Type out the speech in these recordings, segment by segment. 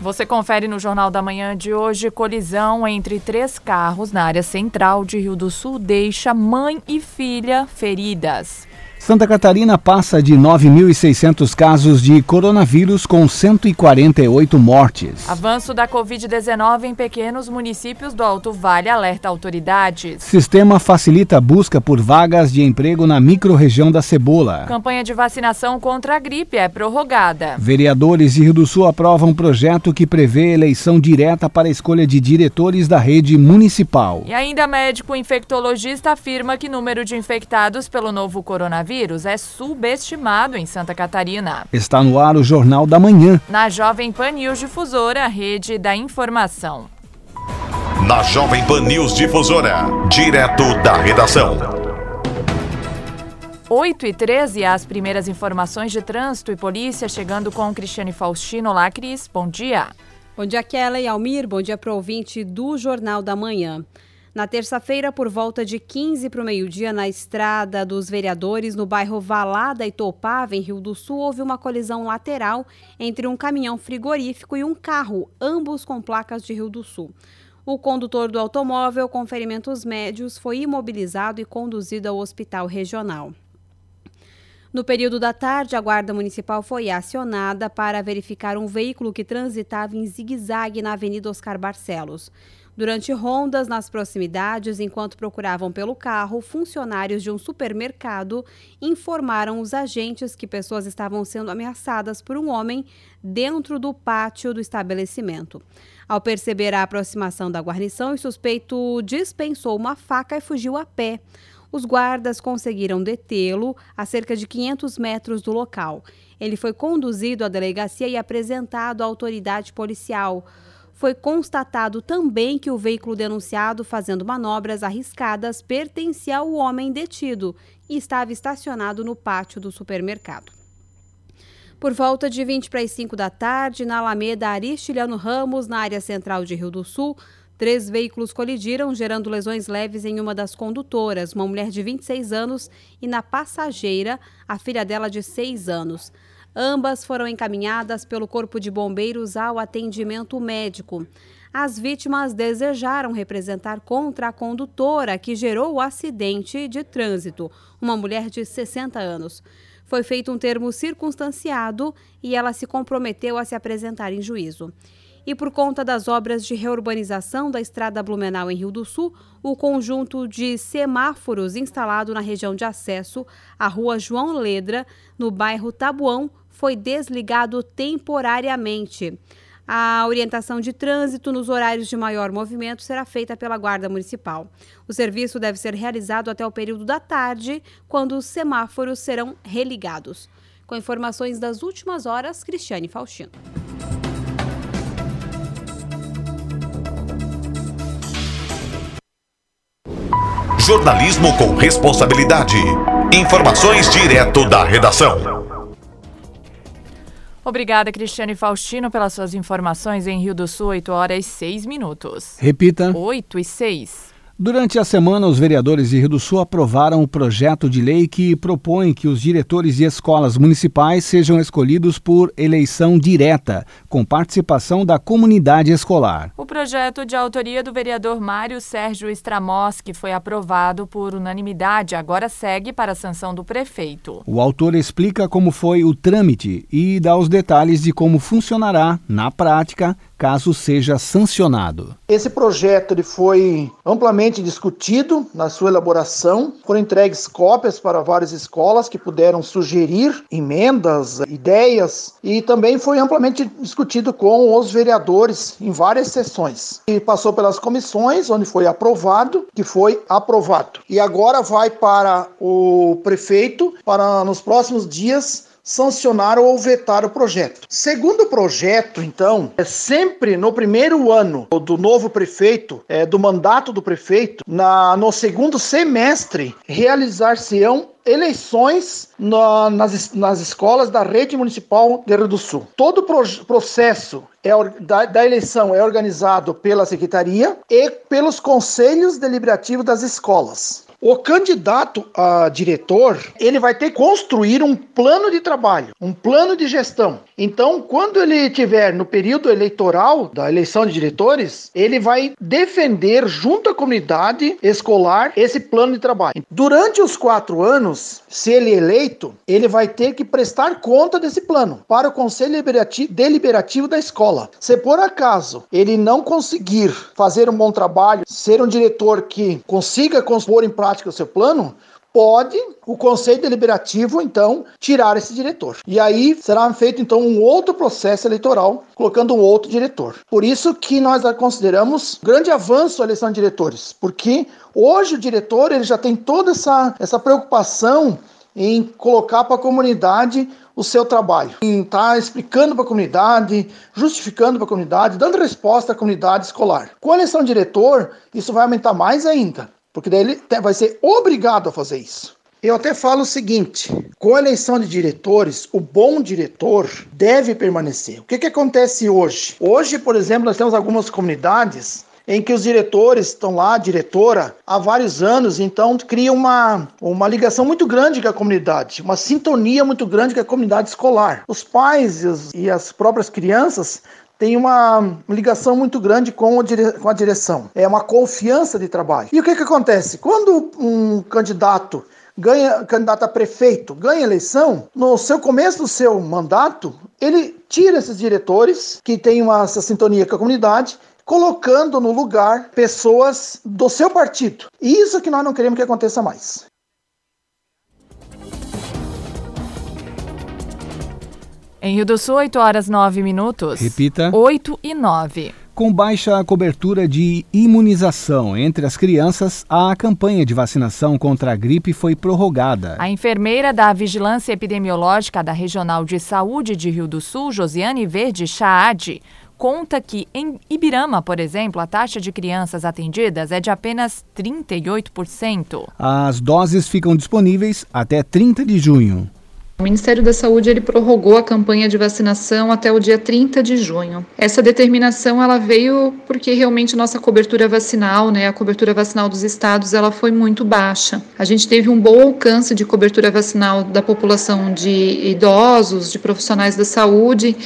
Você confere no Jornal da Manhã de hoje: colisão entre três carros na área central de Rio do Sul deixa mãe e filha feridas. Santa Catarina passa de 9.600 casos de coronavírus com 148 mortes. Avanço da Covid-19 em pequenos municípios do Alto Vale alerta autoridades. Sistema facilita a busca por vagas de emprego na microrregião da Cebola. Campanha de vacinação contra a gripe é prorrogada. Vereadores de Rio do Sul aprovam um projeto que prevê eleição direta para a escolha de diretores da rede municipal. E ainda médico infectologista afirma que número de infectados pelo novo coronavírus coronavírus é subestimado em Santa Catarina. Está no ar o Jornal da Manhã. Na Jovem Pan News Difusora, rede da informação. Na Jovem Pan News Difusora, direto da redação. 8 e 13, as primeiras informações de trânsito e polícia chegando com Cristiane Faustino. Olá, Cris, bom dia. Bom dia, Kelly e Almir, bom dia para o ouvinte do Jornal da Manhã. Na terça-feira, por volta de 15 para o meio-dia, na estrada dos vereadores, no bairro Valada e Topava, em Rio do Sul, houve uma colisão lateral entre um caminhão frigorífico e um carro, ambos com placas de Rio do Sul. O condutor do automóvel, com ferimentos médios, foi imobilizado e conduzido ao hospital regional. No período da tarde, a Guarda Municipal foi acionada para verificar um veículo que transitava em zigue-zague na Avenida Oscar Barcelos. Durante rondas nas proximidades, enquanto procuravam pelo carro, funcionários de um supermercado informaram os agentes que pessoas estavam sendo ameaçadas por um homem dentro do pátio do estabelecimento. Ao perceber a aproximação da guarnição, o suspeito dispensou uma faca e fugiu a pé. Os guardas conseguiram detê-lo a cerca de 500 metros do local. Ele foi conduzido à delegacia e apresentado à autoridade policial foi constatado também que o veículo denunciado fazendo manobras arriscadas pertencia ao homem detido e estava estacionado no pátio do supermercado. Por volta de 20 para as 5 da tarde, na Alameda Aristiliano Ramos, na área central de Rio do Sul, três veículos colidiram, gerando lesões leves em uma das condutoras, uma mulher de 26 anos, e na passageira, a filha dela de 6 anos. Ambas foram encaminhadas pelo Corpo de Bombeiros ao atendimento médico. As vítimas desejaram representar contra a condutora que gerou o acidente de trânsito, uma mulher de 60 anos. Foi feito um termo circunstanciado e ela se comprometeu a se apresentar em juízo. E por conta das obras de reurbanização da estrada Blumenau em Rio do Sul, o conjunto de semáforos instalado na região de acesso à rua João Ledra, no bairro Tabuão, foi desligado temporariamente. A orientação de trânsito nos horários de maior movimento será feita pela Guarda Municipal. O serviço deve ser realizado até o período da tarde, quando os semáforos serão religados. Com informações das últimas horas, Cristiane Faustino. Jornalismo com responsabilidade. Informações direto da redação. Obrigada, Cristiane Faustino, pelas suas informações em Rio do Sul, 8 horas e 6 minutos. Repita. 8 e 6. Durante a semana, os vereadores de Rio do Sul aprovaram o projeto de lei que propõe que os diretores de escolas municipais sejam escolhidos por eleição direta, com participação da comunidade escolar. O projeto de autoria do vereador Mário Sérgio que foi aprovado por unanimidade, agora segue para a sanção do prefeito. O autor explica como foi o trâmite e dá os detalhes de como funcionará, na prática, caso seja sancionado. Esse projeto ele foi amplamente discutido na sua elaboração, foram entregues cópias para várias escolas que puderam sugerir emendas, ideias e também foi amplamente discutido com os vereadores em várias sessões. E passou pelas comissões, onde foi aprovado, que foi aprovado. E agora vai para o prefeito para nos próximos dias sancionar ou vetar o projeto. Segundo o projeto, então, é sempre no primeiro ano do novo prefeito, é, do mandato do prefeito, na, no segundo semestre, realizar-se-ão eleições na, nas, nas escolas da rede municipal de Rio do Sul. Todo o pro, processo é, da, da, eleição é organizado pela secretaria e pelos conselhos deliberativos das escolas. O candidato a diretor, ele vai ter que construir um plano de trabalho, um plano de gestão. Então, quando ele tiver no período eleitoral da eleição de diretores, ele vai defender junto à comunidade escolar esse plano de trabalho. Durante os quatro anos, se ele é eleito, ele vai ter que prestar conta desse plano para o Conselho Deliberativo da escola. Se por acaso ele não conseguir fazer um bom trabalho, ser um diretor que consiga pôr em prática o seu plano, pode o Conselho Deliberativo, então, tirar esse diretor. E aí será feito, então, um outro processo eleitoral, colocando um outro diretor. Por isso que nós consideramos grande avanço a eleição de diretores, porque hoje o diretor ele já tem toda essa, essa preocupação em colocar para a comunidade o seu trabalho, em estar tá explicando para a comunidade, justificando para a comunidade, dando resposta à comunidade escolar. Com a eleição de diretor, isso vai aumentar mais ainda, porque daí ele vai ser obrigado a fazer isso. Eu até falo o seguinte: com a eleição de diretores, o bom diretor deve permanecer. O que, que acontece hoje? Hoje, por exemplo, nós temos algumas comunidades em que os diretores estão lá, diretora, há vários anos, então cria uma, uma ligação muito grande com a comunidade, uma sintonia muito grande com a comunidade escolar. Os pais e, e as próprias crianças tem uma ligação muito grande com, com a direção. É uma confiança de trabalho. E o que, que acontece? Quando um candidato ganha candidato a prefeito, ganha eleição, no seu começo do seu mandato, ele tira esses diretores que têm uma essa sintonia com a comunidade, colocando no lugar pessoas do seu partido. E isso que nós não queremos que aconteça mais. Em Rio do Sul, 8 horas 9 minutos. Repita. 8 e 9. Com baixa cobertura de imunização entre as crianças, a campanha de vacinação contra a gripe foi prorrogada. A enfermeira da Vigilância Epidemiológica da Regional de Saúde de Rio do Sul, Josiane Verde Chaade, conta que em Ibirama, por exemplo, a taxa de crianças atendidas é de apenas 38%. As doses ficam disponíveis até 30 de junho. O Ministério da Saúde ele prorrogou a campanha de vacinação até o dia 30 de junho. Essa determinação ela veio porque realmente nossa cobertura vacinal, né, a cobertura vacinal dos estados, ela foi muito baixa. A gente teve um bom alcance de cobertura vacinal da população de idosos, de profissionais da saúde,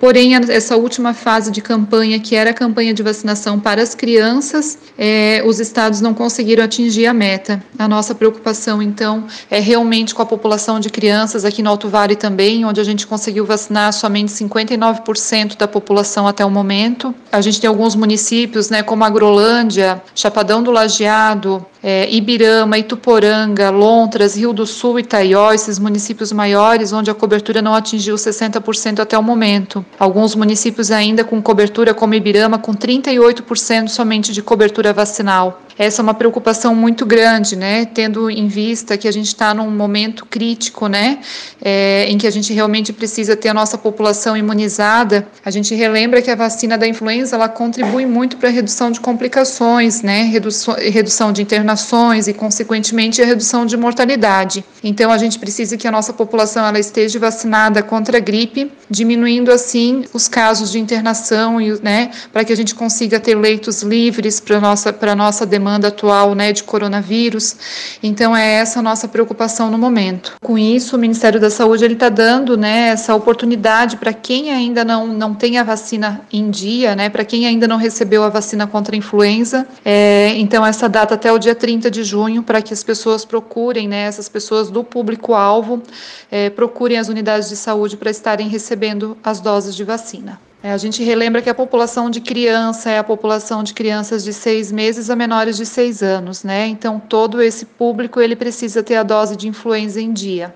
Porém, essa última fase de campanha, que era a campanha de vacinação para as crianças, é, os estados não conseguiram atingir a meta. A nossa preocupação, então, é realmente com a população de crianças aqui no Alto Vale também, onde a gente conseguiu vacinar somente 59% da população até o momento. A gente tem alguns municípios, né, como Agrolândia, Chapadão do Lajeado, é, Ibirama, Ituporanga, Lontras, Rio do Sul, Itaió, esses municípios maiores, onde a cobertura não atingiu 60% até o momento. Alguns municípios ainda com cobertura, como Ibirama, com 38% somente de cobertura vacinal. Essa é uma preocupação muito grande, né? Tendo em vista que a gente está num momento crítico, né? É, em que a gente realmente precisa ter a nossa população imunizada. A gente relembra que a vacina da influenza ela contribui muito para a redução de complicações, né? Redução, redução de internações e, consequentemente, a redução de mortalidade. Então, a gente precisa que a nossa população ela esteja vacinada contra a gripe, diminuindo assim os casos de internação e, né? Para que a gente consiga ter leitos livres para nossa para nossa demanda demanda atual né, de coronavírus. Então é essa a nossa preocupação no momento. Com isso, o Ministério da Saúde ele está dando né, essa oportunidade para quem ainda não, não tem a vacina em dia, né, para quem ainda não recebeu a vacina contra a influenza. É, então essa data até o dia 30 de junho para que as pessoas procurem, né, essas pessoas do público-alvo, é, procurem as unidades de saúde para estarem recebendo as doses de vacina. É, a gente relembra que a população de criança é a população de crianças de seis meses a menores de seis anos, né? Então todo esse público ele precisa ter a dose de influenza em dia.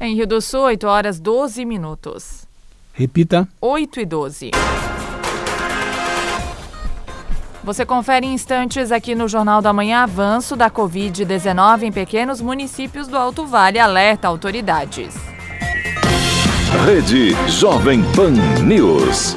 Em Rio do Sul, 8 horas 12 minutos. Repita. 8 e 12. Você confere em instantes aqui no Jornal da Manhã avanço da Covid-19 em pequenos municípios do Alto Vale alerta autoridades. Rede Jovem Pan News.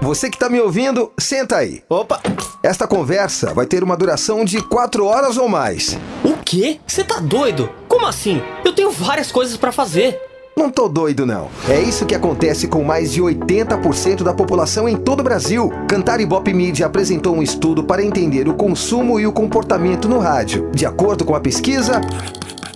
Você que está me ouvindo, senta aí. Opa! Esta conversa vai ter uma duração de quatro horas ou mais. O quê? Você tá doido? Como assim? Eu tenho várias coisas para fazer. Não tô doido, não. É isso que acontece com mais de 80% da população em todo o Brasil. Cantar Ibope Media apresentou um estudo para entender o consumo e o comportamento no rádio. De acordo com a pesquisa,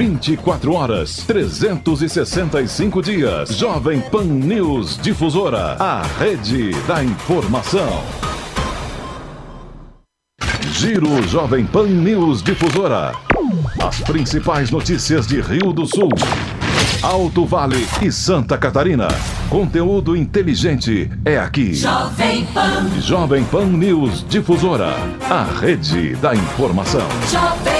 24 horas, 365 dias. Jovem Pan News Difusora, a rede da informação. Giro Jovem Pan News Difusora. As principais notícias de Rio do Sul, Alto Vale e Santa Catarina. Conteúdo inteligente é aqui. Jovem Pan. Jovem Pan News Difusora, a rede da informação. Jovem.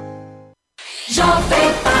Jovem Pan.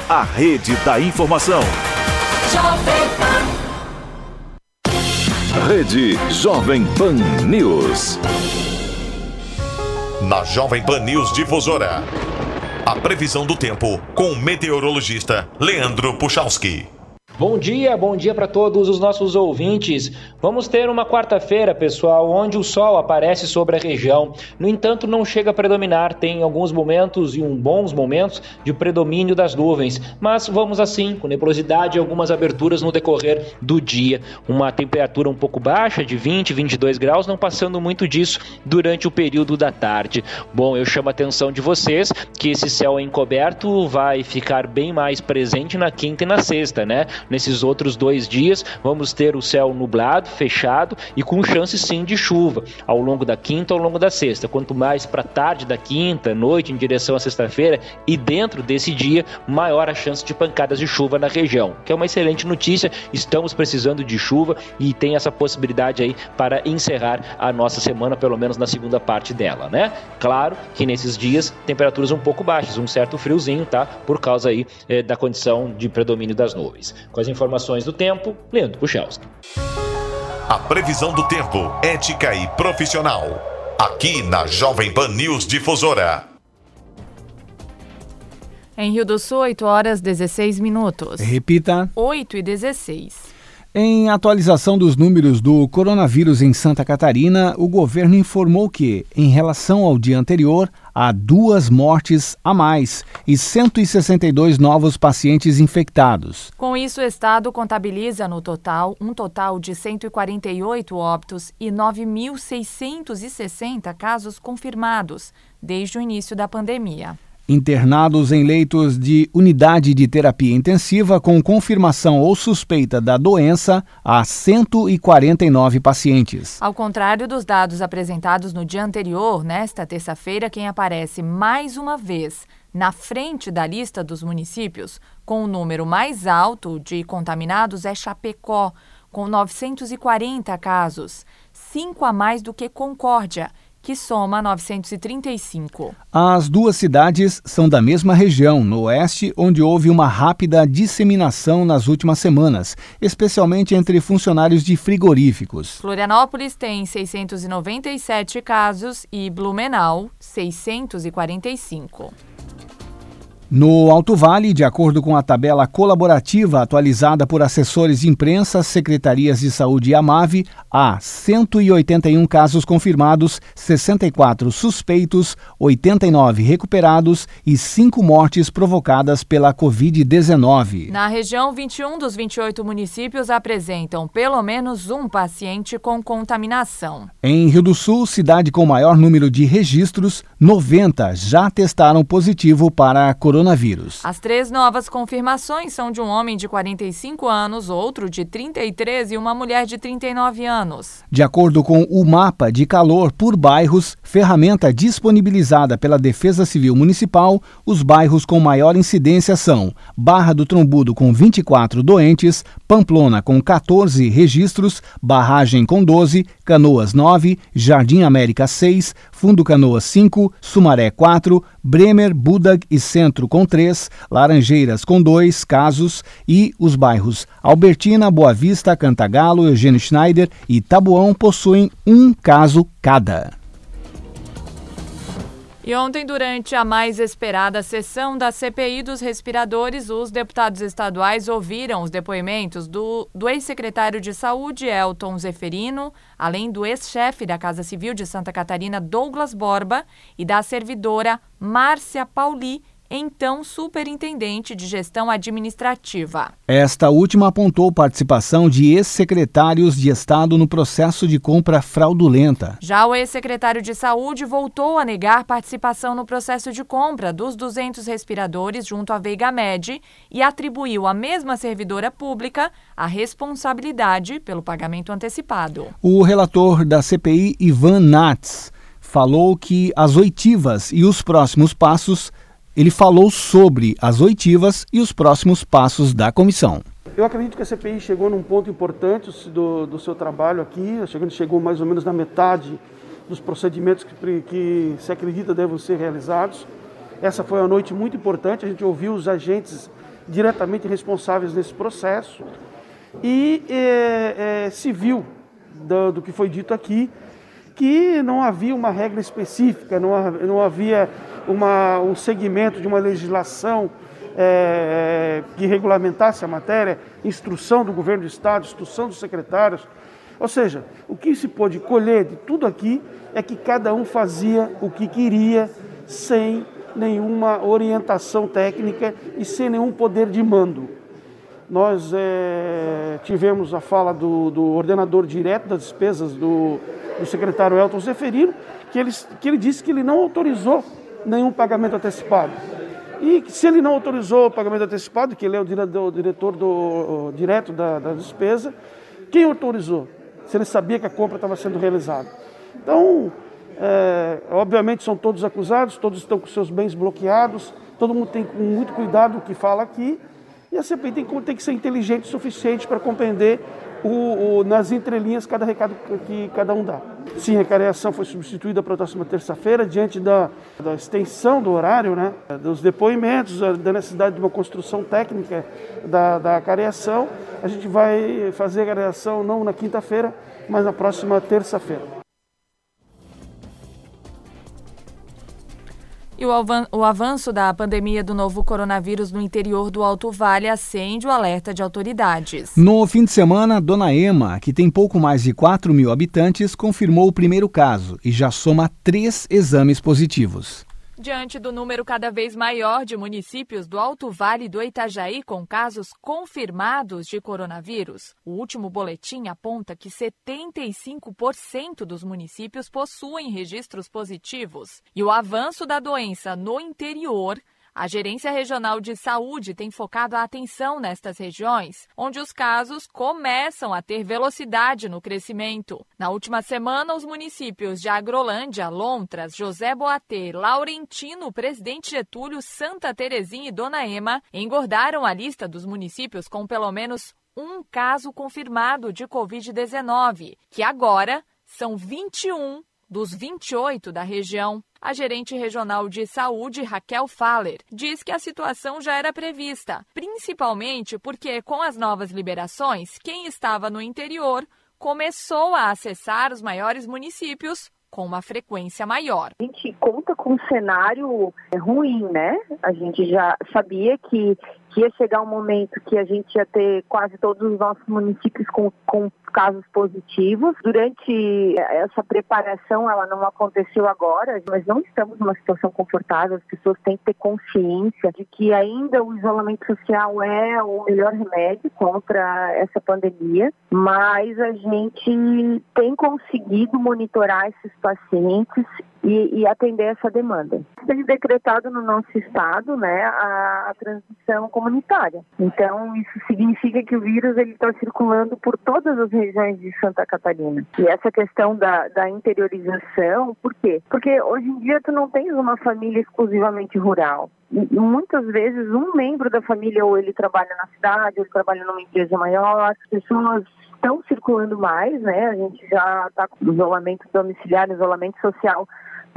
a rede da informação. Jovem Pan. Rede Jovem Pan News. Na Jovem Pan News Difusora. A previsão do tempo com o meteorologista Leandro Puchalski. Bom dia, bom dia para todos os nossos ouvintes. Vamos ter uma quarta-feira, pessoal, onde o sol aparece sobre a região. No entanto, não chega a predominar, tem alguns momentos e um bons momentos de predomínio das nuvens, mas vamos assim, com nebulosidade e algumas aberturas no decorrer do dia. Uma temperatura um pouco baixa, de 20, 22 graus, não passando muito disso durante o período da tarde. Bom, eu chamo a atenção de vocês que esse céu encoberto vai ficar bem mais presente na quinta e na sexta, né? Nesses outros dois dias, vamos ter o céu nublado, fechado e com chance sim de chuva ao longo da quinta, ao longo da sexta. Quanto mais para tarde da quinta, noite, em direção à sexta-feira e dentro desse dia, maior a chance de pancadas de chuva na região, que é uma excelente notícia. Estamos precisando de chuva e tem essa possibilidade aí para encerrar a nossa semana, pelo menos na segunda parte dela, né? Claro que nesses dias, temperaturas um pouco baixas, um certo friozinho, tá? Por causa aí eh, da condição de predomínio das nuvens. Com as informações do tempo, Leandro Puchalski. A previsão do tempo, ética e profissional. Aqui na Jovem Pan News Difusora. Em Rio do Sul, 8 horas 16 minutos. Repita. 8 e 16. Em atualização dos números do coronavírus em Santa Catarina, o governo informou que, em relação ao dia anterior, há duas mortes a mais e 162 novos pacientes infectados. Com isso, o estado contabiliza no total um total de 148 óbitos e 9.660 casos confirmados desde o início da pandemia internados em leitos de unidade de terapia intensiva com confirmação ou suspeita da doença a 149 pacientes. Ao contrário dos dados apresentados no dia anterior, nesta terça-feira, quem aparece mais uma vez na frente da lista dos municípios com o número mais alto de contaminados é Chapecó, com 940 casos, cinco a mais do que Concórdia que soma 935. As duas cidades são da mesma região, no oeste, onde houve uma rápida disseminação nas últimas semanas, especialmente entre funcionários de frigoríficos. Florianópolis tem 697 casos e Blumenau 645. No Alto Vale, de acordo com a tabela colaborativa atualizada por assessores de imprensa, secretarias de saúde e Amave, há 181 casos confirmados, 64 suspeitos, 89 recuperados e 5 mortes provocadas pela Covid-19. Na região, 21 dos 28 municípios apresentam pelo menos um paciente com contaminação. Em Rio do Sul, cidade com maior número de registros, 90 já testaram positivo para a coronavírus coronavírus. As três novas confirmações são de um homem de 45 anos, outro de 33 e uma mulher de 39 anos. De acordo com o mapa de calor por bairros, ferramenta disponibilizada pela Defesa Civil Municipal, os bairros com maior incidência são Barra do Trombudo com 24 doentes, Pamplona com 14 registros, Barragem com 12, Canoas 9, Jardim América 6, Fundo Canoas 5, Sumaré 4, Bremer, Budag e Centro com 3, Laranjeiras com 2 casos e os bairros Albertina, Boa Vista, Cantagalo, Eugênio Schneider e Tabuão possuem um caso cada. E ontem, durante a mais esperada sessão da CPI dos respiradores, os deputados estaduais ouviram os depoimentos do, do ex-secretário de Saúde, Elton Zeferino, além do ex-chefe da Casa Civil de Santa Catarina, Douglas Borba, e da servidora Márcia Pauli, então superintendente de gestão administrativa. Esta última apontou participação de ex-secretários de Estado no processo de compra fraudulenta. Já o ex-secretário de Saúde voltou a negar participação no processo de compra dos 200 respiradores junto à Veiga Med e atribuiu à mesma servidora pública a responsabilidade pelo pagamento antecipado. O relator da CPI, Ivan Nats, falou que as oitivas e os próximos passos ele falou sobre as oitivas e os próximos passos da comissão. Eu acredito que a CPI chegou num ponto importante do, do seu trabalho aqui, chegando, chegou mais ou menos na metade dos procedimentos que, que se acredita devem ser realizados. Essa foi uma noite muito importante, a gente ouviu os agentes diretamente responsáveis nesse processo e é, é, se viu do, do que foi dito aqui que não havia uma regra específica, não, não havia uma, um segmento de uma legislação é, que regulamentasse a matéria, instrução do governo do Estado, instrução dos secretários. Ou seja, o que se pôde colher de tudo aqui é que cada um fazia o que queria sem nenhuma orientação técnica e sem nenhum poder de mando. Nós é, tivemos a fala do, do, ordenador direto das despesas do, do secretário Elton Zeferino, que ele, que ele disse que ele não autorizou nenhum pagamento antecipado. E se ele não autorizou o pagamento antecipado, que ele é o diretor, do, o, direto da, da despesa, quem autorizou? Se ele sabia que a compra estava sendo realizada. Então, é, obviamente são todos acusados, todos estão com seus bens bloqueados, todo mundo tem muito cuidado o que fala aqui, e a CPI tem, tem que ser inteligente o suficiente para compreender o, o, nas entrelinhas cada recado que cada um dá. Sim, a recareação foi substituída para a próxima terça-feira, diante da, da, extensão do horário, né, dos depoimentos, da necessidade de uma construção técnica da, da careação. A gente vai fazer a careação não na quinta-feira, mas na próxima terça-feira. E o avanço da pandemia do novo coronavírus no interior do Alto Vale acende o alerta de autoridades. No fim de semana, Dona Ema, que tem pouco mais de 4 mil habitantes, confirmou o primeiro caso e já soma três exames positivos. Diante do número cada vez maior de municípios do Alto Vale do Itajaí com casos confirmados de coronavírus, o último boletim aponta que 75% dos municípios possuem registros positivos. E o avanço da doença no interior a Gerência Regional de Saúde tem focado a atenção nestas regiões, onde os casos começam a ter velocidade no crescimento. Na última semana, os municípios de Agrolândia, Lontras, José Boatê, Laurentino, Presidente Getúlio, Santa Terezinha e Dona Ema engordaram a lista dos municípios com pelo menos um caso confirmado de Covid-19, que agora são 21 dos 28 da região. A gerente regional de saúde, Raquel Faller, diz que a situação já era prevista, principalmente porque, com as novas liberações, quem estava no interior começou a acessar os maiores municípios com uma frequência maior. A gente conta com um cenário ruim, né? A gente já sabia que, que ia chegar um momento que a gente ia ter quase todos os nossos municípios com, com casos positivos. Durante essa preparação, ela não aconteceu agora, mas não estamos numa situação confortável. As pessoas têm que ter consciência de que ainda o isolamento social é o melhor remédio contra essa pandemia, mas a gente tem conseguido monitorar esses pacientes e, e, atender essa demanda. Tem decretado no nosso estado, né, a, a, transmissão comunitária. Então isso significa que o vírus está circulando por todas as regiões de Santa Catarina. E essa questão da, da interiorização, por quê? Porque hoje em dia tu não tens uma família exclusivamente rural muitas vezes um membro da família ou ele trabalha na cidade, ou ele trabalha numa empresa maior, as pessoas estão circulando mais, né? A gente já está com isolamento domiciliar, isolamento social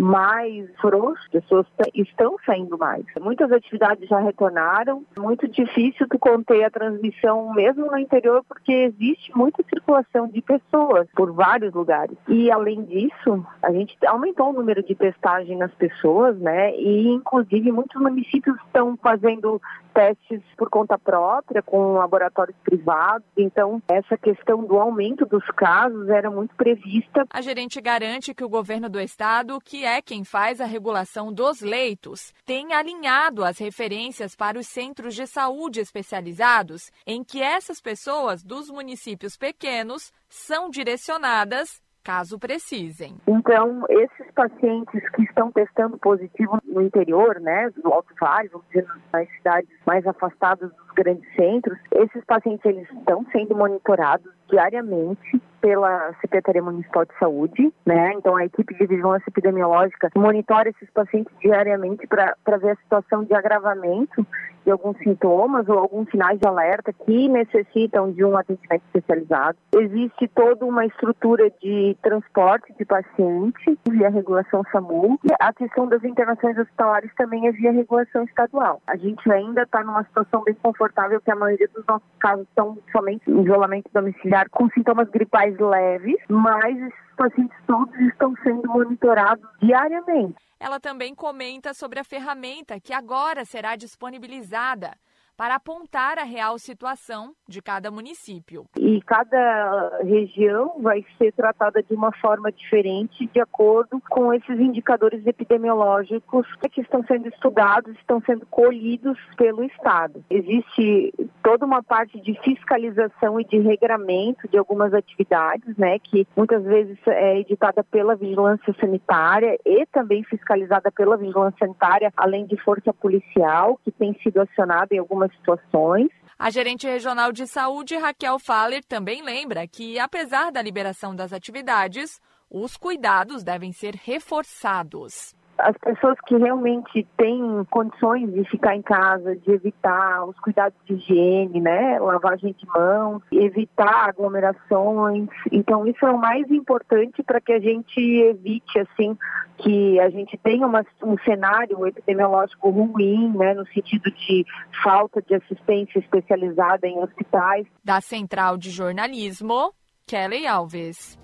mais frouxo, pessoas estão saindo mais. Muitas atividades já retornaram, muito difícil tu conter a transmissão mesmo no interior porque existe muita circulação de pessoas por vários lugares. E além disso, a gente aumentou o número de testagem nas pessoas, né? E inclusive muitos municípios estão fazendo testes por conta própria com laboratórios privados. Então, essa questão do aumento dos casos era muito prevista. A gerente garante que o governo do estado, que é quem faz a regulação dos leitos, tem alinhado as referências para os centros de saúde especializados, em que essas pessoas dos municípios pequenos são direcionadas caso precisem. Então, esses pacientes que estão testando positivo no interior, né, do Alto Vale, vamos dizer, nas cidades mais afastadas dos grandes centros, esses pacientes eles estão sendo monitorados diariamente pela Secretaria Municipal de Saúde, né? Então a equipe de vigilância epidemiológica monitora esses pacientes diariamente para ver a situação de agravamento de alguns sintomas ou alguns sinais de alerta que necessitam de um atendimento especializado. Existe toda uma estrutura de transporte de paciente via regulação SAMU. A questão das internações hospitalares também é via regulação estadual. A gente ainda está numa situação bem confortável que a maioria dos nossos casos são somente em isolamento domiciliar com sintomas gripais leves, mas esses pacientes todos estão sendo monitorados diariamente. Ela também comenta sobre a ferramenta que agora será disponibilizada para apontar a real situação de cada município. E cada região vai ser tratada de uma forma diferente, de acordo com esses indicadores epidemiológicos que estão sendo estudados, estão sendo colhidos pelo Estado. Existe toda uma parte de fiscalização e de regramento de algumas atividades, né, que muitas vezes é editada pela vigilância sanitária e também fiscalizada pela vigilância sanitária, além de força policial, que tem sido acionada em algumas algumas situações. A gerente regional de saúde, Raquel Faller, também lembra que, apesar da liberação das atividades, os cuidados devem ser reforçados as pessoas que realmente têm condições de ficar em casa, de evitar os cuidados de higiene, né, lavagem de mãos, evitar aglomerações. Então isso é o mais importante para que a gente evite assim que a gente tenha uma, um cenário epidemiológico ruim, né, no sentido de falta de assistência especializada em hospitais. Da Central de Jornalismo, Kelly Alves.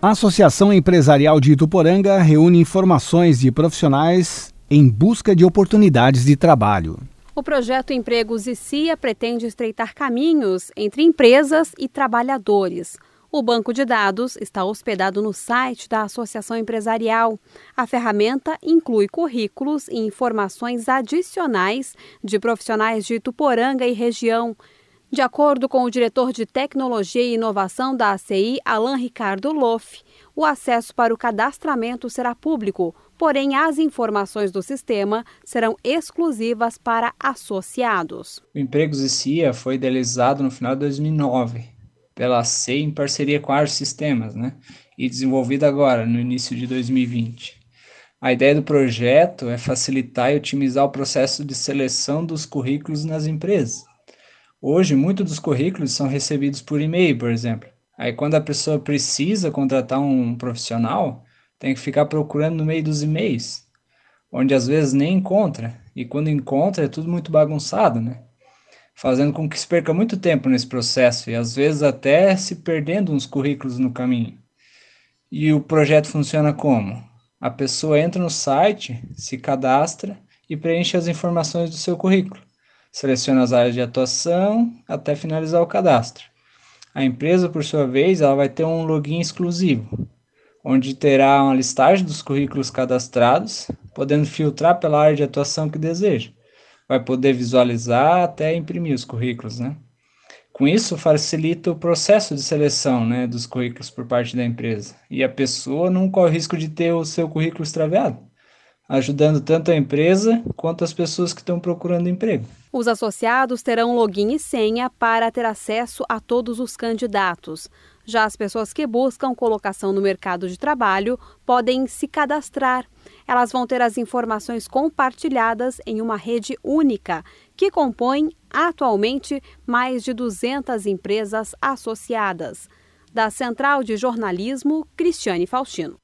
A Associação Empresarial de Ituporanga reúne informações de profissionais em busca de oportunidades de trabalho. O projeto Empregos e CIA pretende estreitar caminhos entre empresas e trabalhadores. O banco de dados está hospedado no site da Associação Empresarial. A ferramenta inclui currículos e informações adicionais de profissionais de Ituporanga e região. De acordo com o diretor de Tecnologia e Inovação da ACI, Alain Ricardo Loff, o acesso para o cadastramento será público, porém as informações do sistema serão exclusivas para associados. O Empregos e CIA foi idealizado no final de 2009 pela ACI em parceria com a Ars Sistemas, né? E desenvolvido agora, no início de 2020. A ideia do projeto é facilitar e otimizar o processo de seleção dos currículos nas empresas Hoje, muitos dos currículos são recebidos por e-mail, por exemplo. Aí quando a pessoa precisa contratar um profissional, tem que ficar procurando no meio dos e-mails, onde às vezes nem encontra, e quando encontra é tudo muito bagunçado, né? Fazendo com que se perca muito tempo nesse processo e às vezes até se perdendo uns currículos no caminho. E o projeto funciona como? A pessoa entra no site, se cadastra e preenche as informações do seu currículo. Seleciona as áreas de atuação até finalizar o cadastro. A empresa, por sua vez, ela vai ter um login exclusivo, onde terá uma listagem dos currículos cadastrados, podendo filtrar pela área de atuação que deseja. Vai poder visualizar até imprimir os currículos, né? Com isso, facilita o processo de seleção né, dos currículos por parte da empresa. E a pessoa não corre o risco de ter o seu currículo extraviado, ajudando tanto a empresa quanto as pessoas que estão procurando emprego. Os associados terão login e senha para ter acesso a todos os candidatos. Já as pessoas que buscam colocação no mercado de trabalho podem se cadastrar. Elas vão ter as informações compartilhadas em uma rede única, que compõe atualmente mais de 200 empresas associadas. Da Central de Jornalismo, Cristiane Faustino.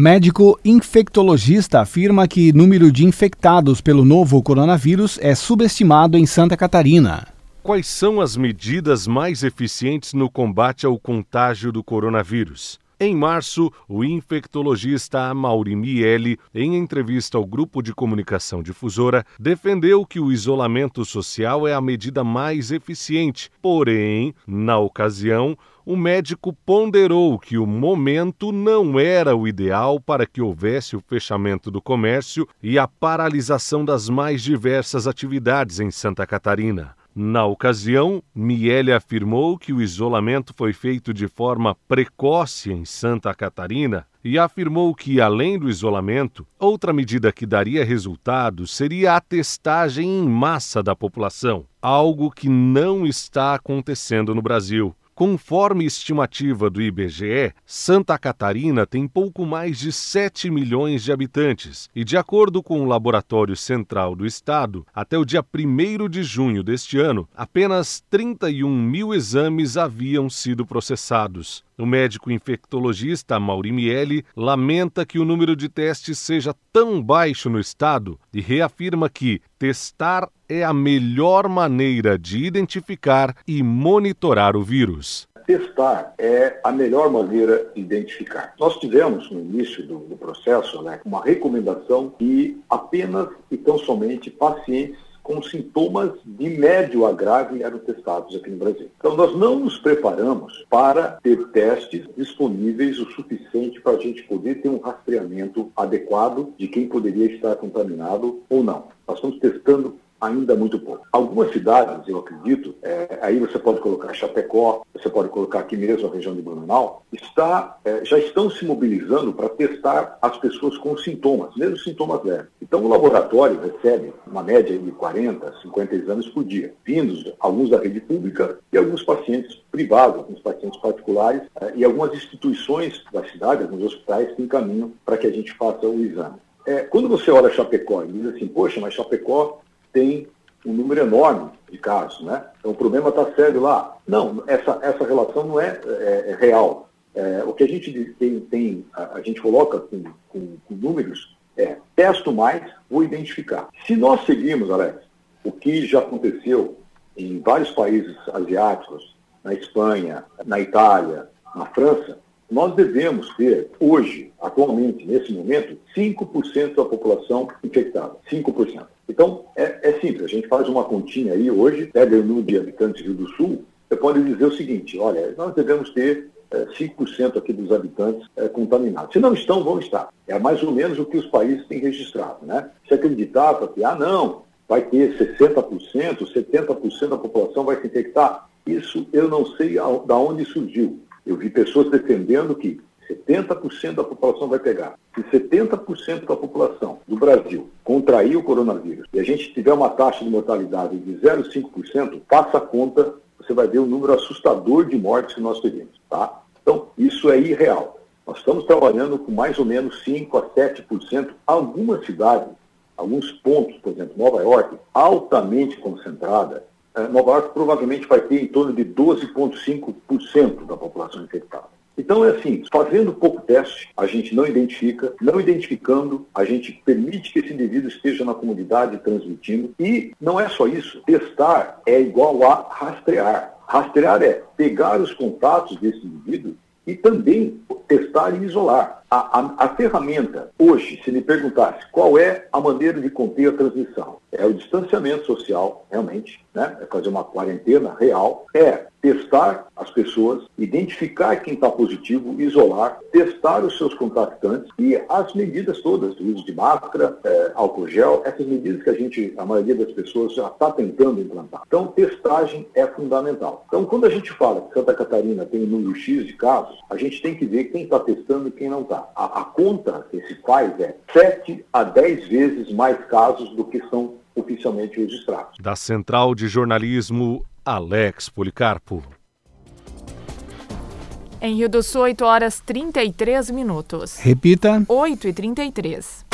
Médico infectologista afirma que número de infectados pelo novo coronavírus é subestimado em Santa Catarina. Quais são as medidas mais eficientes no combate ao contágio do coronavírus? Em março, o infectologista Mauri Miele, em entrevista ao grupo de comunicação difusora, defendeu que o isolamento social é a medida mais eficiente. Porém, na ocasião, o médico ponderou que o momento não era o ideal para que houvesse o fechamento do comércio e a paralisação das mais diversas atividades em Santa Catarina. Na ocasião, Miele afirmou que o isolamento foi feito de forma precoce em Santa Catarina e afirmou que, além do isolamento, outra medida que daria resultado seria a testagem em massa da população, algo que não está acontecendo no Brasil. Conforme estimativa do IBGE, Santa Catarina tem pouco mais de 7 milhões de habitantes e, de acordo com o Laboratório Central do Estado, até o dia 1 de junho deste ano, apenas 31 mil exames haviam sido processados. O médico infectologista Mauri Miele lamenta que o número de testes seja tão baixo no estado e reafirma que testar é a melhor maneira de identificar e monitorar o vírus. Testar é a melhor maneira de identificar. Nós tivemos, no início do, do processo, né, uma recomendação que apenas e tão somente pacientes com sintomas de médio a grave eram testados aqui no Brasil. Então, nós não nos preparamos para ter testes disponíveis o suficiente para a gente poder ter um rastreamento adequado de quem poderia estar contaminado ou não. Nós estamos testando ainda muito pouco. Algumas cidades, eu acredito, é, aí você pode colocar Chapecó, você pode colocar aqui mesmo a região de Blumenau, está, é, já estão se mobilizando para testar as pessoas com sintomas, mesmo sintomas leves. Então o laboratório recebe uma média de 40, 50 exames por dia, vindos alguns da rede pública e alguns pacientes privados, alguns pacientes particulares é, e algumas instituições da cidade, alguns hospitais que encaminham para que a gente faça o exame. É, quando você olha Chapecó e diz assim, poxa, mas Chapecó tem um número enorme de casos, né? Então o problema está sério lá. Não, essa, essa relação não é, é, é real. É, o que a gente tem, tem a, a, gente coloca com, com, com, números é testo mais, vou identificar. Se nós seguirmos, Alex, o que já aconteceu em vários países asiáticos, na Espanha, na Itália, na França, nós devemos ter, hoje, atualmente, nesse momento, 5% da população infectada. 5%. Então, é, é, simples, a gente faz uma continha aí hoje, pega o número de habitantes do Rio do Sul, você pode dizer o seguinte, olha, nós devemos ter é, 5% aqui dos habitantes é, contaminados. Se não estão, vão estar. É mais ou menos o que os países têm registrado. Né? Se acreditar que, ah, não, vai ter 60%, 70% da população vai se infectar, isso eu não sei da onde surgiu. Eu vi pessoas defendendo que 70% da população vai pegar. Se 70% da população do Brasil contrair o coronavírus e a gente tiver uma taxa de mortalidade de 0,5%, faça a conta, você vai ver o número assustador de mortes que nós teremos. Tá? Então, isso é irreal. Nós estamos trabalhando com mais ou menos 5% a 7%. Algumas cidades, alguns pontos, por exemplo, Nova York, altamente concentrada, eh, Nova York provavelmente vai ter em torno de 12,5% da população infectada. Então é assim, fazendo pouco teste, a gente não identifica, não identificando, a gente permite que esse indivíduo esteja na comunidade transmitindo. E não é só isso, testar é igual a rastrear. Rastrear é pegar os contatos desse indivíduo e também testar e isolar. A, a, a, ferramenta, hoje, se me perguntasse qual é a maneira de conter a transmissão, é o distanciamento social, realmente, né? é fazer uma quarentena real, é testar as pessoas, identificar quem está positivo, isolar, testar os seus contactantes e as medidas todas, o uso de máscara, é, álcool gel, essas medidas que a gente, a maioria das pessoas já está tentando implantar. Então, testagem é fundamental. Então, quando a gente fala que Santa Catarina tem um número X de casos, a gente tem que ver quem está testando e quem não está. A, a conta que se faz é 7 a 10 vezes mais casos do que são oficialmente registrados. Da Central de Jornalismo, Alex Policarpo. Em Rio do Sul, 8 horas 33 minutos. Repita. 8 e 33.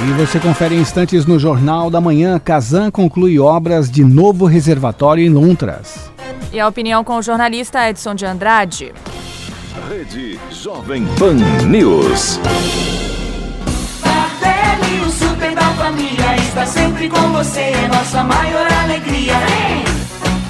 E você confere em instantes no Jornal da Manhã. Kazan conclui obras de novo reservatório em Lontras. E a opinião com o jornalista Edson de Andrade. Rede Jovem Pan News. Tardelli, o super da família, está sempre com você, é nossa maior alegria.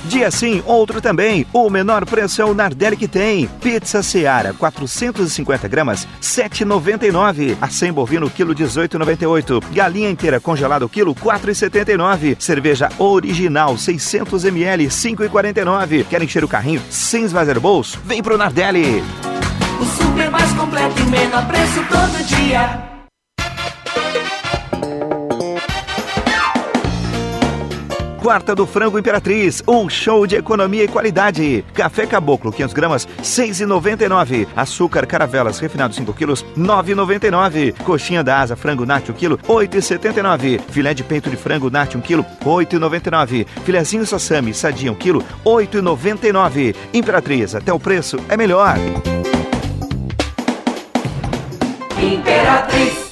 Dia sim, outro também. O menor preço é o Nardelli que tem. Pizza Seara, 450 gramas, 7,99. Acém bovino, quilo 18,98. Galinha inteira congelado, quilo 4,79. Cerveja original, 600 ml, 5,49. Quer encher o carrinho sem esvaziar o bolso? Vem pro Nardelli. O super mais completo e menor preço todo dia. Quarta do Frango Imperatriz, um show de economia e qualidade. Café Caboclo, 500 gramas, 6,99. Açúcar Caravelas refinado 5 quilos, 9,99. Coxinha da Asa Frango Nati 1 quilo, 8,79. Filé de peito de frango Nati 1 quilo, 8,99. Filezinho Sassami Sadia 1 quilo, 8,99. Imperatriz, até o preço é melhor. Imperatriz.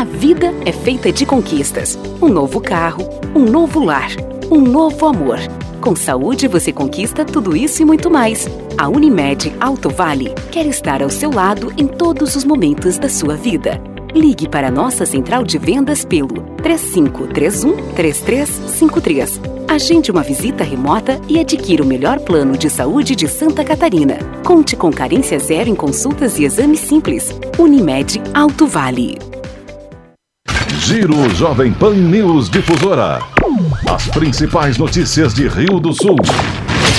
A vida é feita de conquistas. Um novo carro, um novo lar, um novo amor. Com saúde você conquista tudo isso e muito mais. A Unimed Alto Vale quer estar ao seu lado em todos os momentos da sua vida. Ligue para nossa central de vendas pelo 3531 3353. Agende uma visita remota e adquira o melhor plano de saúde de Santa Catarina. Conte com carência zero em consultas e exames simples. Unimed Alto Vale. Giro Jovem Pan News Difusora. As principais notícias de Rio do Sul,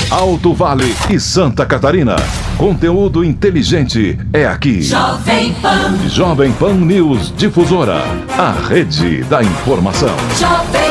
Alto Vale e Santa Catarina. Conteúdo inteligente é aqui. Jovem Pan. Jovem Pan News Difusora. A rede da informação. Jovem.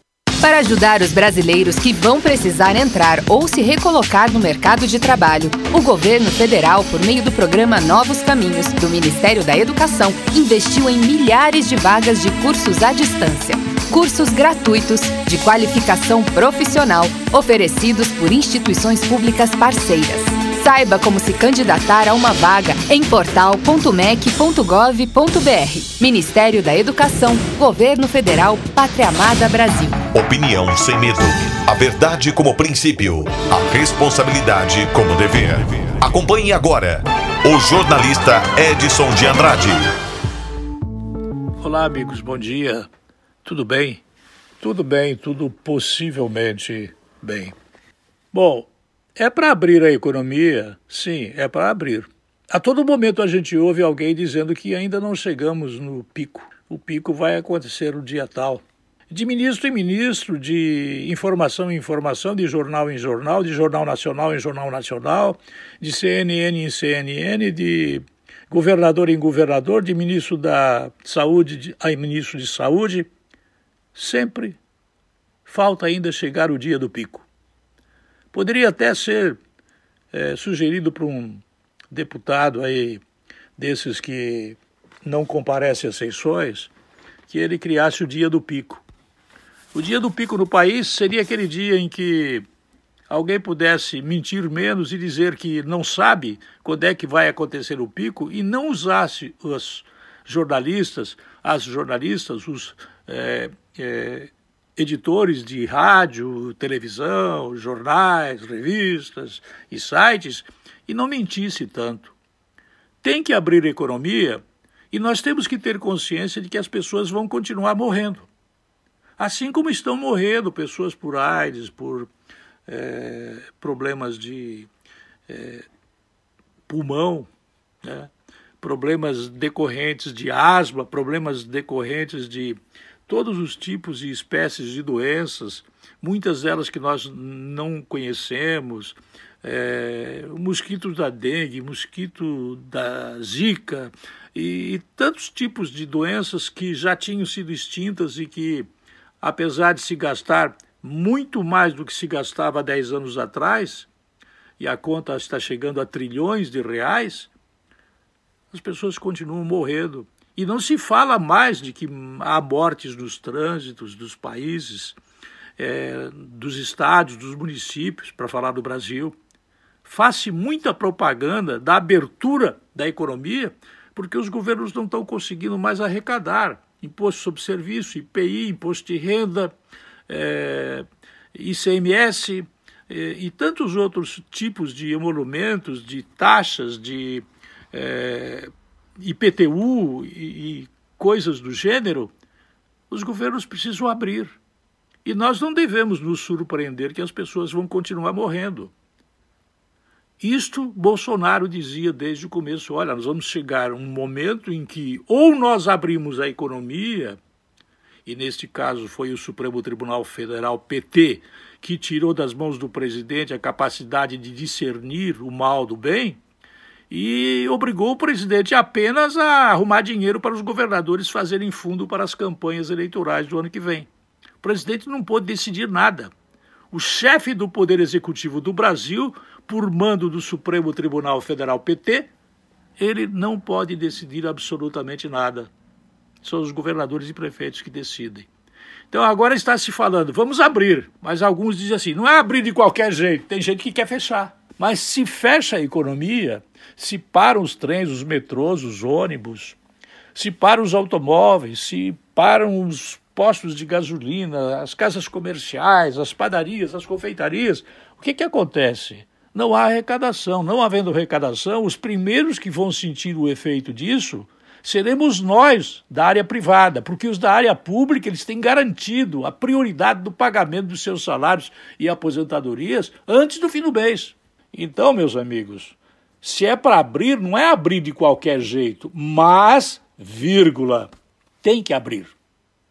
Para ajudar os brasileiros que vão precisar entrar ou se recolocar no mercado de trabalho, o governo federal, por meio do programa Novos Caminhos do Ministério da Educação, investiu em milhares de vagas de cursos à distância. Cursos gratuitos de qualificação profissional oferecidos por instituições públicas parceiras. Saiba como se candidatar a uma vaga em portal.mec.gov.br. Ministério da Educação, Governo Federal, Pátria Amada Brasil. Opinião sem medo. A verdade como princípio. A responsabilidade como dever. Acompanhe agora o jornalista Edson de Andrade. Olá, amigos, bom dia. Tudo bem? Tudo bem, tudo possivelmente bem. Bom, é para abrir a economia? Sim, é para abrir. A todo momento a gente ouve alguém dizendo que ainda não chegamos no pico. O pico vai acontecer no dia tal. De ministro em ministro, de informação em informação, de jornal em jornal, de jornal nacional em jornal nacional, de CNN em CNN, de governador em governador, de ministro da saúde a ministro de saúde, sempre falta ainda chegar o dia do pico. Poderia até ser é, sugerido para um deputado aí desses que não comparece às sessões, que ele criasse o dia do pico. O dia do pico no país seria aquele dia em que alguém pudesse mentir menos e dizer que não sabe quando é que vai acontecer o pico e não usasse os jornalistas, as jornalistas, os é, é, editores de rádio, televisão, jornais, revistas e sites e não mentisse tanto. Tem que abrir economia e nós temos que ter consciência de que as pessoas vão continuar morrendo. Assim como estão morrendo pessoas por AIDS, por é, problemas de é, pulmão, né? problemas decorrentes de asma, problemas decorrentes de todos os tipos e espécies de doenças, muitas delas que nós não conhecemos, é, o mosquito da dengue, mosquito da zika e, e tantos tipos de doenças que já tinham sido extintas e que, apesar de se gastar muito mais do que se gastava há 10 anos atrás, e a conta está chegando a trilhões de reais, as pessoas continuam morrendo. E não se fala mais de que há mortes nos trânsitos dos países, é, dos estados, dos municípios, para falar do Brasil. Faz-se muita propaganda da abertura da economia, porque os governos não estão conseguindo mais arrecadar imposto sobre serviço, IPI, imposto de renda, é, ICMS é, e tantos outros tipos de emolumentos, de taxas, de é, IPTU e, e coisas do gênero, os governos precisam abrir. E nós não devemos nos surpreender que as pessoas vão continuar morrendo. Isto Bolsonaro dizia desde o começo: olha, nós vamos chegar a um momento em que ou nós abrimos a economia, e neste caso foi o Supremo Tribunal Federal PT que tirou das mãos do presidente a capacidade de discernir o mal do bem e obrigou o presidente apenas a arrumar dinheiro para os governadores fazerem fundo para as campanhas eleitorais do ano que vem. O presidente não pôde decidir nada. O chefe do Poder Executivo do Brasil por mando do Supremo Tribunal Federal PT, ele não pode decidir absolutamente nada. São os governadores e prefeitos que decidem. Então agora está se falando, vamos abrir, mas alguns dizem assim, não é abrir de qualquer jeito, tem gente que quer fechar. Mas se fecha a economia, se param os trens, os metrôs, os ônibus, se param os automóveis, se param os postos de gasolina, as casas comerciais, as padarias, as confeitarias, o que, que acontece? não há arrecadação. Não havendo arrecadação, os primeiros que vão sentir o efeito disso seremos nós da área privada, porque os da área pública eles têm garantido a prioridade do pagamento dos seus salários e aposentadorias antes do fim do mês. Então, meus amigos, se é para abrir, não é abrir de qualquer jeito, mas, vírgula, tem que abrir.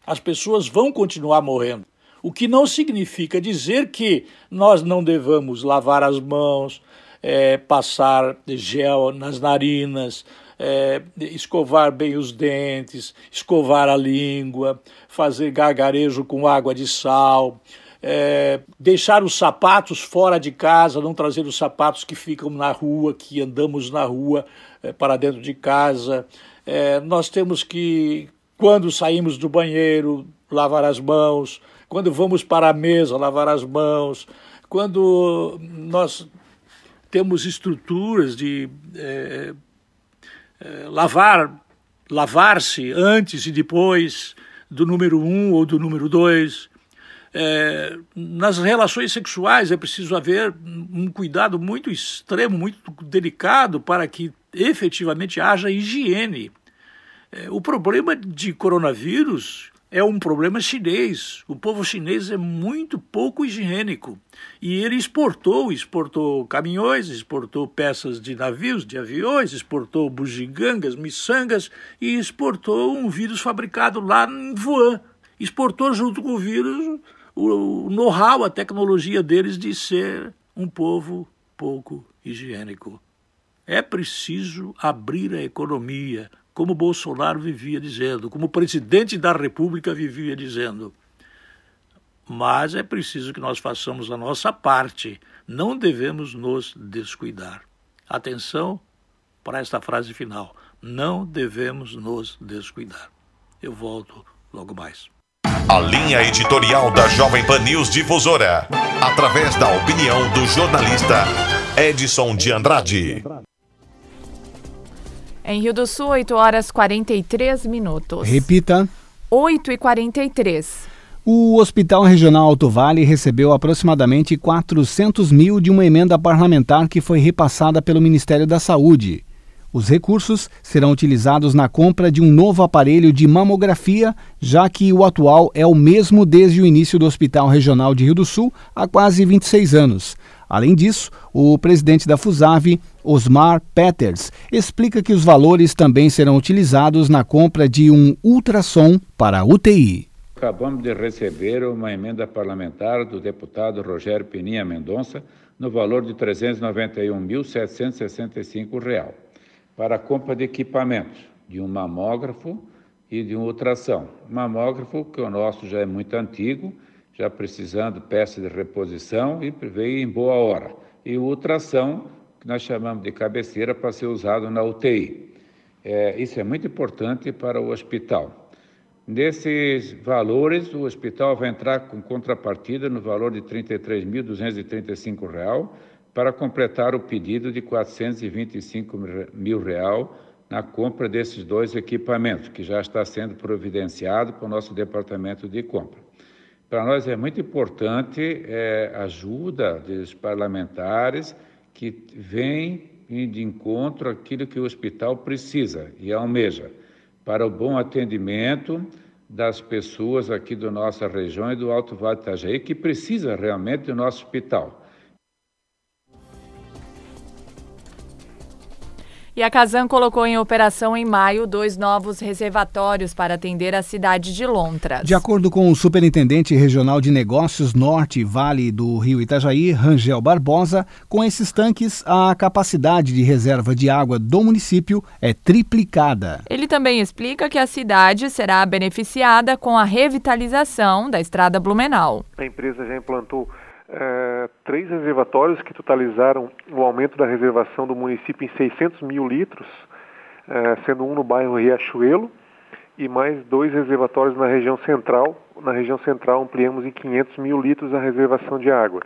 As pessoas vão continuar morrendo. O que não significa dizer que nós não devamos lavar as mãos, é, passar gel nas narinas, é, escovar bem os dentes, escovar a língua, fazer gargarejo com água de sal, é, deixar os sapatos fora de casa, não trazer os sapatos que ficam na rua, que andamos na rua é, para dentro de casa. É, nós temos que, quando saímos do banheiro, lavar as mãos, quando vamos para a mesa lavar as mãos, quando nós temos estruturas de é, é, lavar, lavar-se antes e depois do número um ou do número dois. É, nas relações sexuais é preciso haver um cuidado muito extremo, muito delicado para que efetivamente haja higiene. É, o problema de coronavírus é um problema chinês. O povo chinês é muito pouco higiênico. E ele exportou, exportou caminhões, exportou peças de navios, de aviões, exportou bugigangas, miçangas e exportou um vírus fabricado lá em Wuhan. Exportou junto com o vírus o know-how, a tecnologia deles de ser um povo pouco higiênico. É preciso abrir a economia, como Bolsonaro vivia dizendo, como o presidente da República vivia dizendo. mas é preciso que nós façamos a nossa parte. Não devemos nos descuidar. Atenção para esta frase final. Não devemos nos descuidar. Eu volto logo mais. A linha editorial da Jovem Pan News Difusora, através da opinião do jornalista Edson de Andrade. Em Rio do Sul, 8 horas 43 minutos. Repita. 8 e 43. O Hospital Regional Alto Vale recebeu aproximadamente 400 mil de uma emenda parlamentar que foi repassada pelo Ministério da Saúde. Os recursos serão utilizados na compra de um novo aparelho de mamografia, já que o atual é o mesmo desde o início do Hospital Regional de Rio do Sul, há quase 26 anos. Além disso, o presidente da FUSAV, Osmar Peters, explica que os valores também serão utilizados na compra de um ultrassom para a UTI. Acabamos de receber uma emenda parlamentar do deputado Rogério Peninha Mendonça no valor de R$ 391.765 para a compra de equipamentos, de um mamógrafo e de um ultrassom. Mamógrafo, que o nosso já é muito antigo, já precisando peça de reposição e veio em boa hora. E o ultrassom, que nós chamamos de cabeceira, para ser usado na UTI. É, isso é muito importante para o hospital. Nesses valores, o hospital vai entrar com contrapartida no valor de R$ 33.235 para completar o pedido de R$ 425 mil real na compra desses dois equipamentos, que já está sendo providenciado para o nosso departamento de compra. Para nós é muito importante é, ajuda dos parlamentares que vêm de encontro àquilo que o hospital precisa e almeja para o bom atendimento das pessoas aqui da nossa região e do Alto Vale do Itajaí, que precisa realmente do nosso hospital. E a Casan colocou em operação em maio dois novos reservatórios para atender a cidade de Lontras. De acordo com o superintendente regional de negócios Norte e Vale do Rio Itajaí, Rangel Barbosa, com esses tanques a capacidade de reserva de água do município é triplicada. Ele também explica que a cidade será beneficiada com a revitalização da estrada Blumenau. A empresa já implantou é, três reservatórios que totalizaram o aumento da reservação do município em 600 mil litros, é, sendo um no bairro Riachuelo e mais dois reservatórios na região central. Na região central ampliamos em 500 mil litros a reservação de água.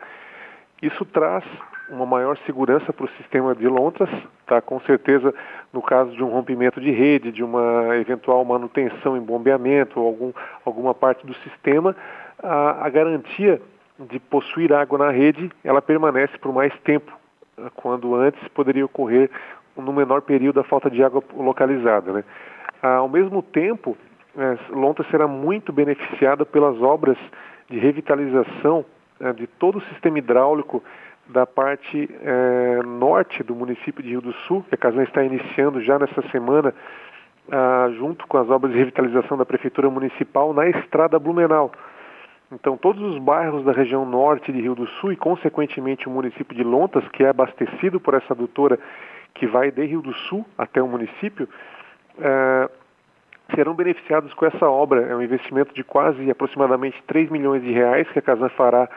Isso traz uma maior segurança para o sistema de lontras, tá? com certeza no caso de um rompimento de rede, de uma eventual manutenção em bombeamento ou algum, alguma parte do sistema, a, a garantia de possuir água na rede, ela permanece por mais tempo, né, quando antes poderia ocorrer no menor período a falta de água localizada. Né? Ah, ao mesmo tempo, é, Lonta será muito beneficiada pelas obras de revitalização é, de todo o sistema hidráulico da parte norte do município de Rio do Sul, que a Casan está iniciando já nessa semana, ah, junto com as obras de revitalização da Prefeitura Municipal na Estrada Blumenau. Então, todos os bairros da região norte de Rio do Sul e, consequentemente, o município de Lontas, que é abastecido por essa adutora que vai de Rio do Sul até o município, é, serão beneficiados com essa obra. É um investimento de quase aproximadamente 3 milhões de reais que a Casan fará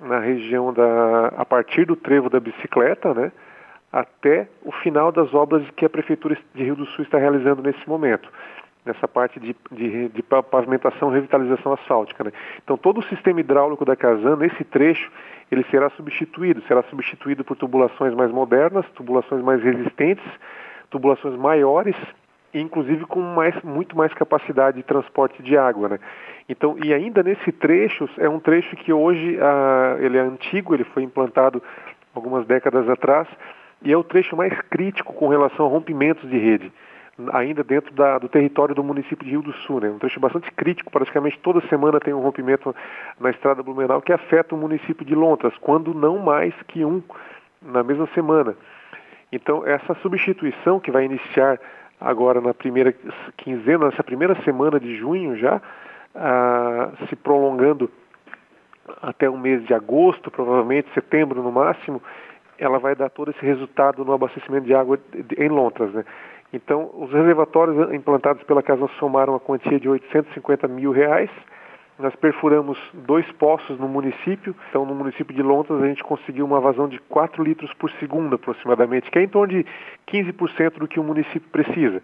na região da, a partir do trevo da bicicleta, né, até o final das obras que a Prefeitura de Rio do Sul está realizando nesse momento nessa parte de, de, de pavimentação e revitalização asfáltica. Né? Então, todo o sistema hidráulico da Casan, nesse trecho, ele será substituído, será substituído por tubulações mais modernas, tubulações mais resistentes, tubulações maiores, inclusive com mais, muito mais capacidade de transporte de água. Né? Então, e ainda nesse trecho, é um trecho que hoje ah, ele é antigo, ele foi implantado algumas décadas atrás, e é o trecho mais crítico com relação a rompimentos de rede ainda dentro da, do território do município de Rio do Sul, né? um trecho bastante crítico, praticamente toda semana tem um rompimento na estrada Blumenau que afeta o município de Lontras, quando não mais que um na mesma semana. Então, essa substituição que vai iniciar agora na primeira quinzena, nessa primeira semana de junho já, ah, se prolongando até o mês de agosto, provavelmente setembro no máximo, ela vai dar todo esse resultado no abastecimento de água em Lontras. Né? Então, os reservatórios implantados pela Casa somaram a quantia de 850 mil reais nós perfuramos dois poços no município. Então, no município de Lontas, a gente conseguiu uma vazão de 4 litros por segundo, aproximadamente, que é em torno de 15% do que o município precisa.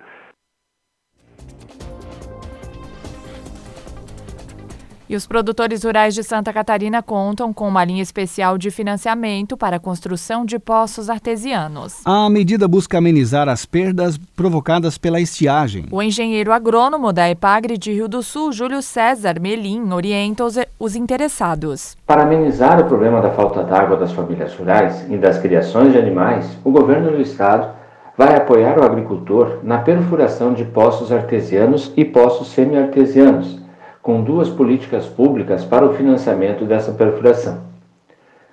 E os produtores rurais de Santa Catarina contam com uma linha especial de financiamento para a construção de poços artesianos. A medida busca amenizar as perdas provocadas pela estiagem. O engenheiro agrônomo da EPAGRE de Rio do Sul, Júlio César Melim, orienta os, os interessados. Para amenizar o problema da falta d'água das famílias rurais e das criações de animais, o governo do estado vai apoiar o agricultor na perfuração de poços artesianos e poços semi-artesianos com duas políticas públicas para o financiamento dessa perfuração.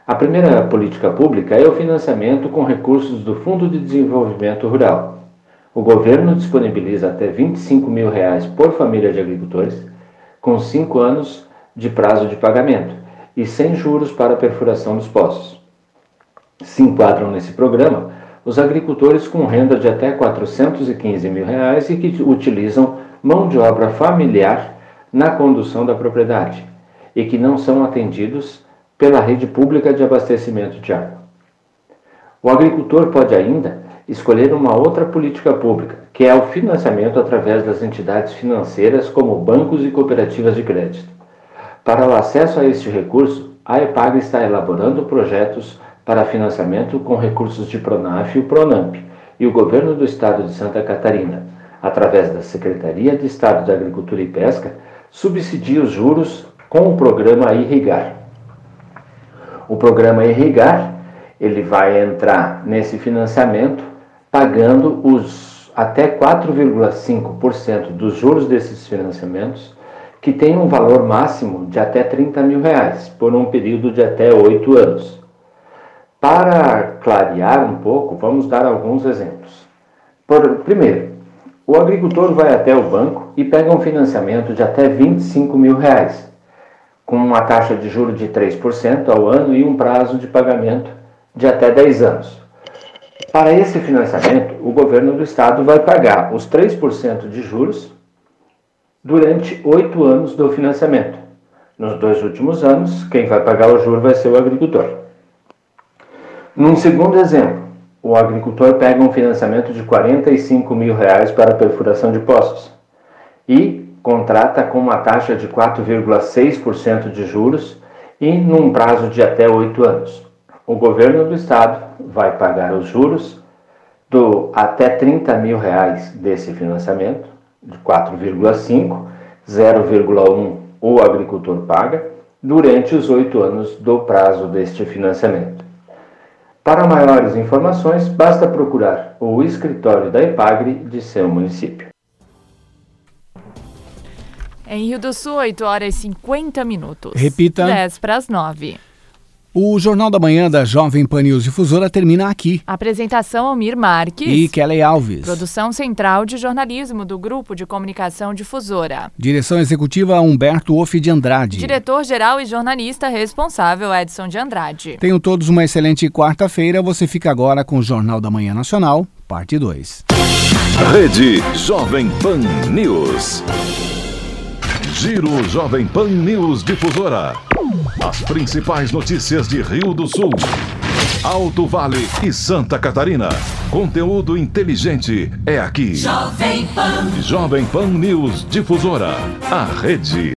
A primeira política pública é o financiamento com recursos do Fundo de Desenvolvimento Rural. O governo disponibiliza até 25 mil reais por família de agricultores, com cinco anos de prazo de pagamento e sem juros para a perfuração dos poços. Se enquadram nesse programa os agricultores com renda de até 415 mil reais e que utilizam mão de obra familiar na condução da propriedade e que não são atendidos pela rede pública de abastecimento de água. O agricultor pode ainda escolher uma outra política pública, que é o financiamento através das entidades financeiras como bancos e cooperativas de crédito. Para o acesso a este recurso, a EPAG está elaborando projetos para financiamento com recursos de Pronaf e Pronamp e o governo do estado de Santa Catarina, através da Secretaria de Estado de Agricultura e Pesca, subsidia os juros com o programa Irrigar. O programa Irrigar, ele vai entrar nesse financiamento pagando os até 4,5% dos juros desses financiamentos, que tem um valor máximo de até 30 mil reais, por um período de até oito anos. Para clarear um pouco, vamos dar alguns exemplos. Por, primeiro, o agricultor vai até o banco e pega um financiamento de até 25 mil reais, com uma taxa de juro de 3% ao ano e um prazo de pagamento de até 10 anos. Para esse financiamento, o governo do estado vai pagar os 3% de juros durante oito anos do financiamento. Nos dois últimos anos, quem vai pagar o juro vai ser o agricultor. Num segundo exemplo, o agricultor pega um financiamento de 45 mil reais para perfuração de poços e contrata com uma taxa de 4,6% de juros e num prazo de até oito anos. O governo do estado vai pagar os juros do até 30 mil reais desse financiamento, de 4,5, 0,1 o agricultor paga, durante os oito anos do prazo deste financiamento. Para maiores informações, basta procurar o escritório da EPAGRE de seu município. Em Rio do Sul, 8 horas e 50 minutos. Repita. 10 para as 9. O Jornal da Manhã da Jovem Pan News Difusora termina aqui. Apresentação Almir Marques. E Kelly Alves. Produção Central de Jornalismo do Grupo de Comunicação Difusora. Direção Executiva Humberto Off de Andrade. Diretor-geral e jornalista responsável Edson de Andrade. Tenham todos uma excelente quarta-feira. Você fica agora com o Jornal da Manhã Nacional, parte 2. Rede Jovem Pan News. Giro Jovem Pan News Difusora. As principais notícias de Rio do Sul, Alto Vale e Santa Catarina. Conteúdo inteligente é aqui. Jovem Pan. Jovem Pan News Difusora. A rede